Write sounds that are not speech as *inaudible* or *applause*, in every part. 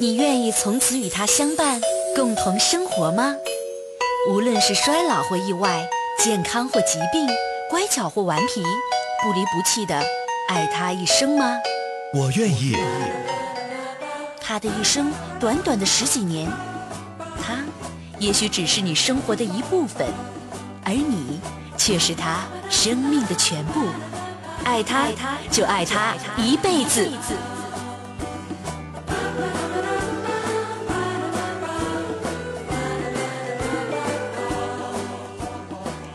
你愿意从此与他相伴，共同生活吗？无论是衰老或意外，健康或疾病，乖巧或顽皮，不离不弃的爱他一生吗？我愿意。他的一生短短的十几年，他也许只是你生活的一部分，而你却是他生命的全部。爱他，就爱他一辈子。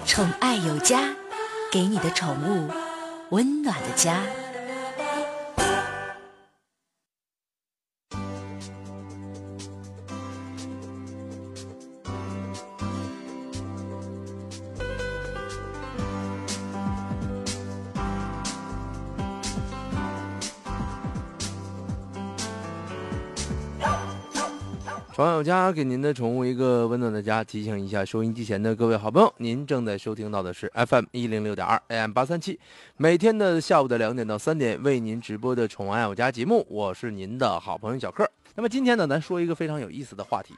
宠爱有家，给你的宠物温暖的家。宠爱有家，给您的宠物一个温暖的家。提醒一下收音机前的各位好朋友，您正在收听到的是 FM 一零六点二 AM 八三七，每天的下午的两点到三点为您直播的《宠爱有家》节目，我是您的好朋友小克。那么今天呢，咱说一个非常有意思的话题。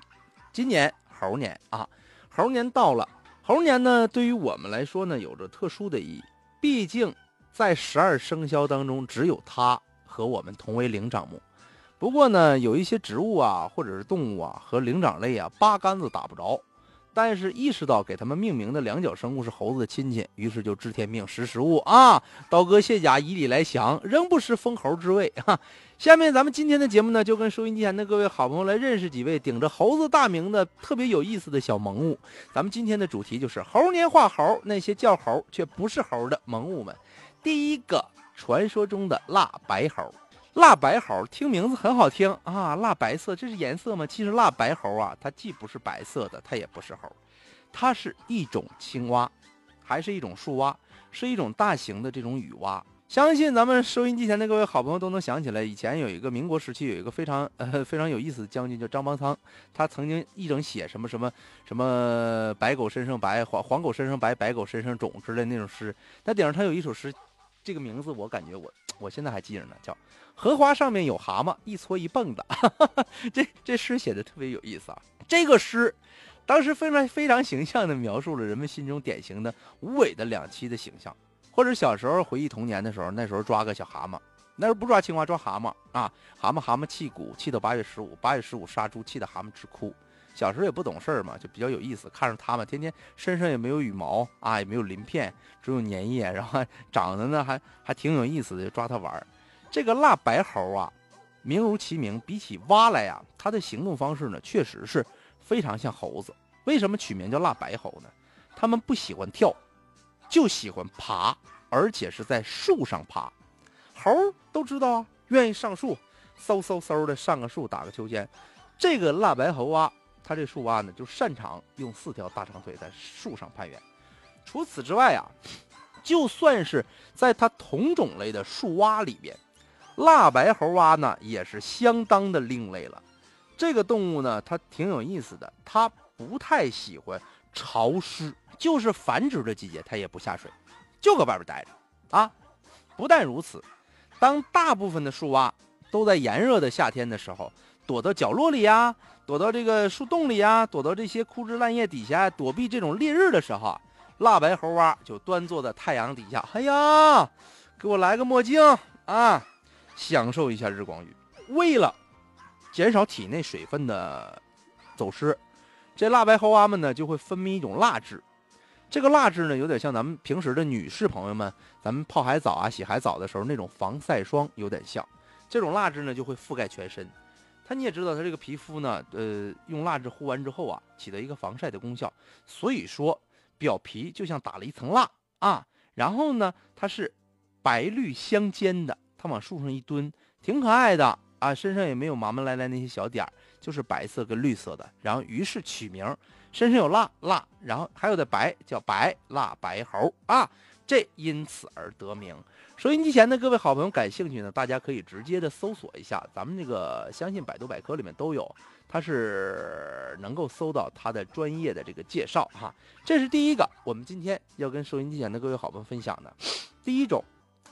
今年猴年啊，猴年到了，猴年呢对于我们来说呢有着特殊的意义，毕竟在十二生肖当中，只有它和我们同为灵长目。不过呢，有一些植物啊，或者是动物啊，和灵长类啊八竿子打不着。但是意识到给他们命名的两脚生物是猴子的亲戚，于是就知天命、识时务啊，*laughs* 刀割卸甲，以礼来降，仍不失封猴之位哈。下面咱们今天的节目呢，就跟收音机前的各位好朋友来认识几位顶着猴子大名的特别有意思的小萌物。咱们今天的主题就是猴年画猴，那些叫猴却不是猴的萌物们。第一个，传说中的辣白猴。蜡白猴听名字很好听啊，蜡白色，这是颜色吗？其实蜡白猴啊，它既不是白色的，它也不是猴，它是一种青蛙，还是一种树蛙，是一种大型的这种雨蛙。相信咱们收音机前的各位好朋友都能想起来，以前有一个民国时期有一个非常呃 *laughs* 非常有意思的将军叫张邦昌，他曾经一整写什么什么什么白狗身上白，黄黄狗身上白，白狗身上肿之类那种诗。他顶上他有一首诗，这个名字我感觉我我现在还记着呢，叫。荷花上面有蛤蟆，一搓一蹦的。这这诗写的特别有意思啊！这个诗，当时非常非常形象的描述了人们心中典型的无尾的两栖的形象。或者小时候回忆童年的时候，那时候抓个小蛤蟆，那时候不抓青蛙，抓蛤蟆啊！蛤蟆蛤蟆气鼓，气到八月十五，八月十五杀猪，气得蛤蟆直哭。小时候也不懂事儿嘛，就比较有意思，看着它们天天身上也没有羽毛啊，也没有鳞片，只有粘液，然后长得呢还还挺有意思的，就抓它玩儿。这个辣白猴啊，名如其名，比起蛙来呀，它的行动方式呢，确实是非常像猴子。为什么取名叫辣白猴呢？它们不喜欢跳，就喜欢爬，而且是在树上爬。猴都知道啊，愿意上树，嗖嗖嗖的上个树打个秋千。这个辣白猴啊，它这树蛙呢，就擅长用四条大长腿在树上攀援。除此之外啊，就算是在它同种类的树蛙里边。辣白猴蛙呢，也是相当的另类了。这个动物呢，它挺有意思的，它不太喜欢潮湿，就是繁殖的季节它也不下水，就搁外边待着啊。不但如此，当大部分的树蛙都在炎热的夏天的时候，躲到角落里呀，躲到这个树洞里呀，躲到这些枯枝烂叶底下躲避这种烈日的时候，辣白猴蛙就端坐在太阳底下，哎呀，给我来个墨镜啊！享受一下日光浴，为了减少体内水分的走失，这辣白猴蛙们呢就会分泌一种蜡质。这个蜡质呢，有点像咱们平时的女士朋友们，咱们泡海澡啊、洗海澡的时候那种防晒霜有点像。这种蜡质呢就会覆盖全身。它你也知道，它这个皮肤呢，呃，用蜡质糊完之后啊，起到一个防晒的功效。所以说，表皮就像打了一层蜡啊。然后呢，它是白绿相间的。它往树上一蹲，挺可爱的啊，身上也没有麻麻赖赖那些小点儿，就是白色跟绿色的。然后于是取名，身上有蜡蜡，然后还有的白，叫白蜡白猴啊，这因此而得名。收音机前的各位好朋友感兴趣呢，大家可以直接的搜索一下，咱们这个相信百度百科里面都有，它是能够搜到它的专业的这个介绍哈。这是第一个，我们今天要跟收音机前的各位好朋友分享的，第一种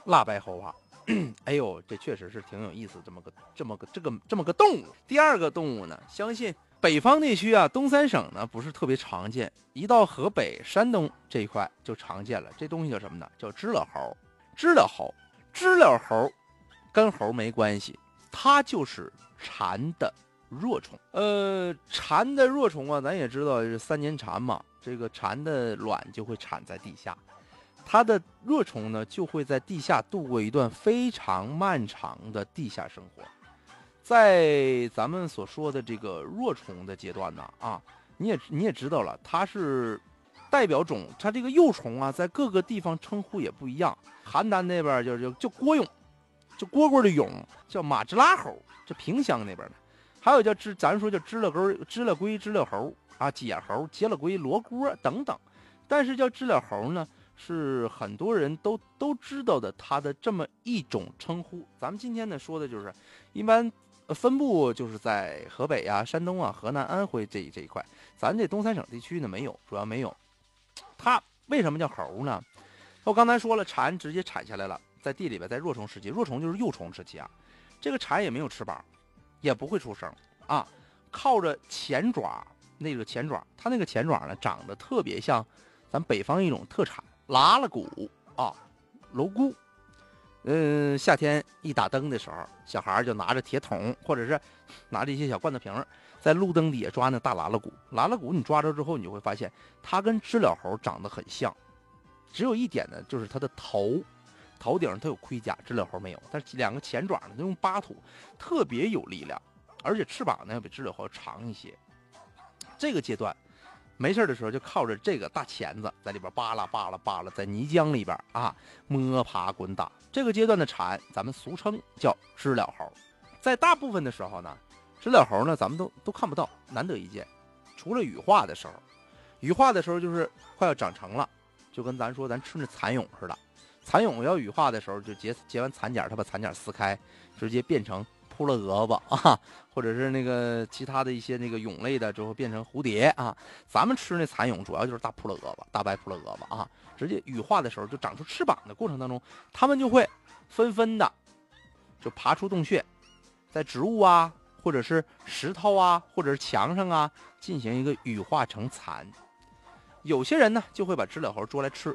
蜡白猴啊。*coughs* 哎呦，这确实是挺有意思，这么个这么个这个这么个动物。第二个动物呢，相信北方地区啊，东三省呢不是特别常见，一到河北、山东这一块就常见了。这东西叫什么呢？叫知了猴。知了猴，知了猴，跟猴没关系，它就是蝉的弱虫。呃，蝉的弱虫啊，咱也知道是三年蝉嘛，这个蝉的卵就会产在地下。它的弱虫呢，就会在地下度过一段非常漫长的地下生活。在咱们所说的这个弱虫的阶段呢，啊，你也你也知道了，它是代表种，它这个幼虫啊，在各个地方称呼也不一样。邯郸那边就就叫蝈蛹，就蝈蝈的蛹，叫马芝拉猴。这萍乡那边的，还有叫知，咱说叫知了根、知了龟、知了猴啊，解猴、结了龟、罗锅等等。但是叫知了猴呢？是很多人都都知道的，它的这么一种称呼。咱们今天呢说的就是，一般呃分布就是在河北啊、山东啊、河南、安徽这这一块。咱这东三省地区呢没有，主要没有。它为什么叫猴呢？我刚才说了，蝉直接产下来了，在地里边，在若虫时期，若虫就是幼虫时期啊。这个蝉也没有翅膀，也不会出声啊，靠着前爪，那个前爪，它那个前爪呢长得特别像咱北方一种特产。拉拉鼓啊，楼鼓，嗯，夏天一打灯的时候，小孩就拿着铁桶，或者是拿着一些小罐头瓶，在路灯底下抓那大喇喇鼓。喇喇鼓你抓着之后，你就会发现它跟知了猴长得很像，只有一点呢，就是它的头，头顶上它有盔甲，知了猴没有。但是两个前爪呢，它用扒土，特别有力量，而且翅膀呢要比知了猴长一些。这个阶段。没事的时候就靠着这个大钳子在里边扒拉扒拉扒拉，在泥浆里边啊摸爬滚打。这个阶段的蝉，咱们俗称叫知了猴。在大部分的时候呢，知了猴呢咱们都都看不到，难得一见。除了羽化的时候，羽化的时候就是快要长成了，就跟咱说咱吃那蚕蛹似的。蚕蛹要羽化的时候，就结结完蚕茧，它把蚕茧撕开，直接变成。扑了蛾子啊，或者是那个其他的一些那个蛹类的，之后变成蝴蝶啊。咱们吃那蚕蛹，主要就是大扑了蛾子、大白扑了蛾子啊。直接羽化的时候，就长出翅膀的过程当中，它们就会纷纷的就爬出洞穴，在植物啊，或者是石头啊，或者是墙上啊，进行一个羽化成蚕。有些人呢，就会把知了猴捉来吃；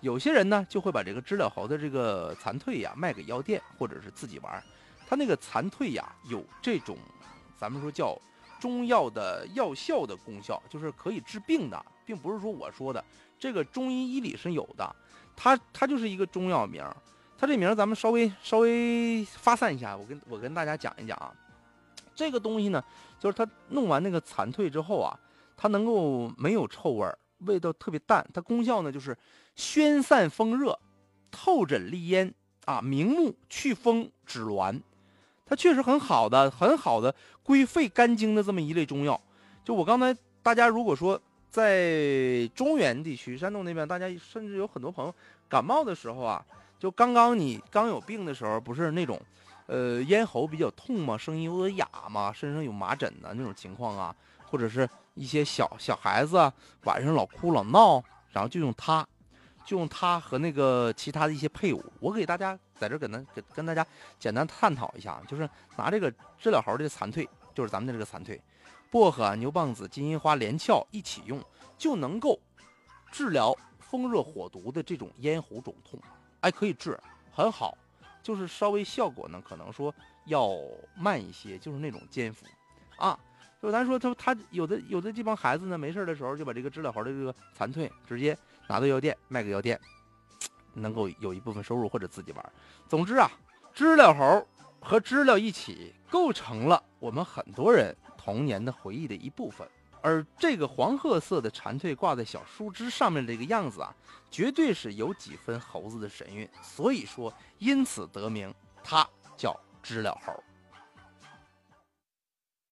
有些人呢，就会把这个知了猴的这个残蜕呀卖给药店，或者是自己玩。它那个残蜕呀，有这种，咱们说叫中药的药效的功效，就是可以治病的，并不是说我说的，这个中医医理是有的。它它就是一个中药名，它这名咱们稍微稍微发散一下，我跟我跟大家讲一讲啊。这个东西呢，就是它弄完那个残蜕之后啊，它能够没有臭味儿，味道特别淡。它功效呢就是宣散风热、透疹利咽啊、明目、祛风、止挛。它确实很好的，很好的归肺肝经的这么一类中药。就我刚才，大家如果说在中原地区、山东那边，大家甚至有很多朋友感冒的时候啊，就刚刚你刚有病的时候，不是那种，呃，咽喉比较痛嘛，声音有点哑嘛，身上有麻疹的那种情况啊，或者是一些小小孩子晚上老哭老闹，然后就用它。就用它和那个其他的一些配伍，我给大家在这跟咱跟跟大家简单探讨一下，就是拿这个知了猴的残蜕，就是咱们的这个残蜕，薄荷、牛蒡子、金银花、连翘一起用，就能够治疗风热火毒的这种咽喉肿痛，哎，可以治，很好，就是稍微效果呢，可能说要慢一些，就是那种煎服，啊，就咱说他他有的有的这帮孩子呢，没事的时候就把这个知了猴的这个残蜕直接。拿到药店卖给药店，能够有一部分收入或者自己玩。总之啊，知了猴和知了一起构成了我们很多人童年的回忆的一部分。而这个黄褐色的蝉蜕挂在小树枝上面这个样子啊，绝对是有几分猴子的神韵。所以说，因此得名，它叫知了猴。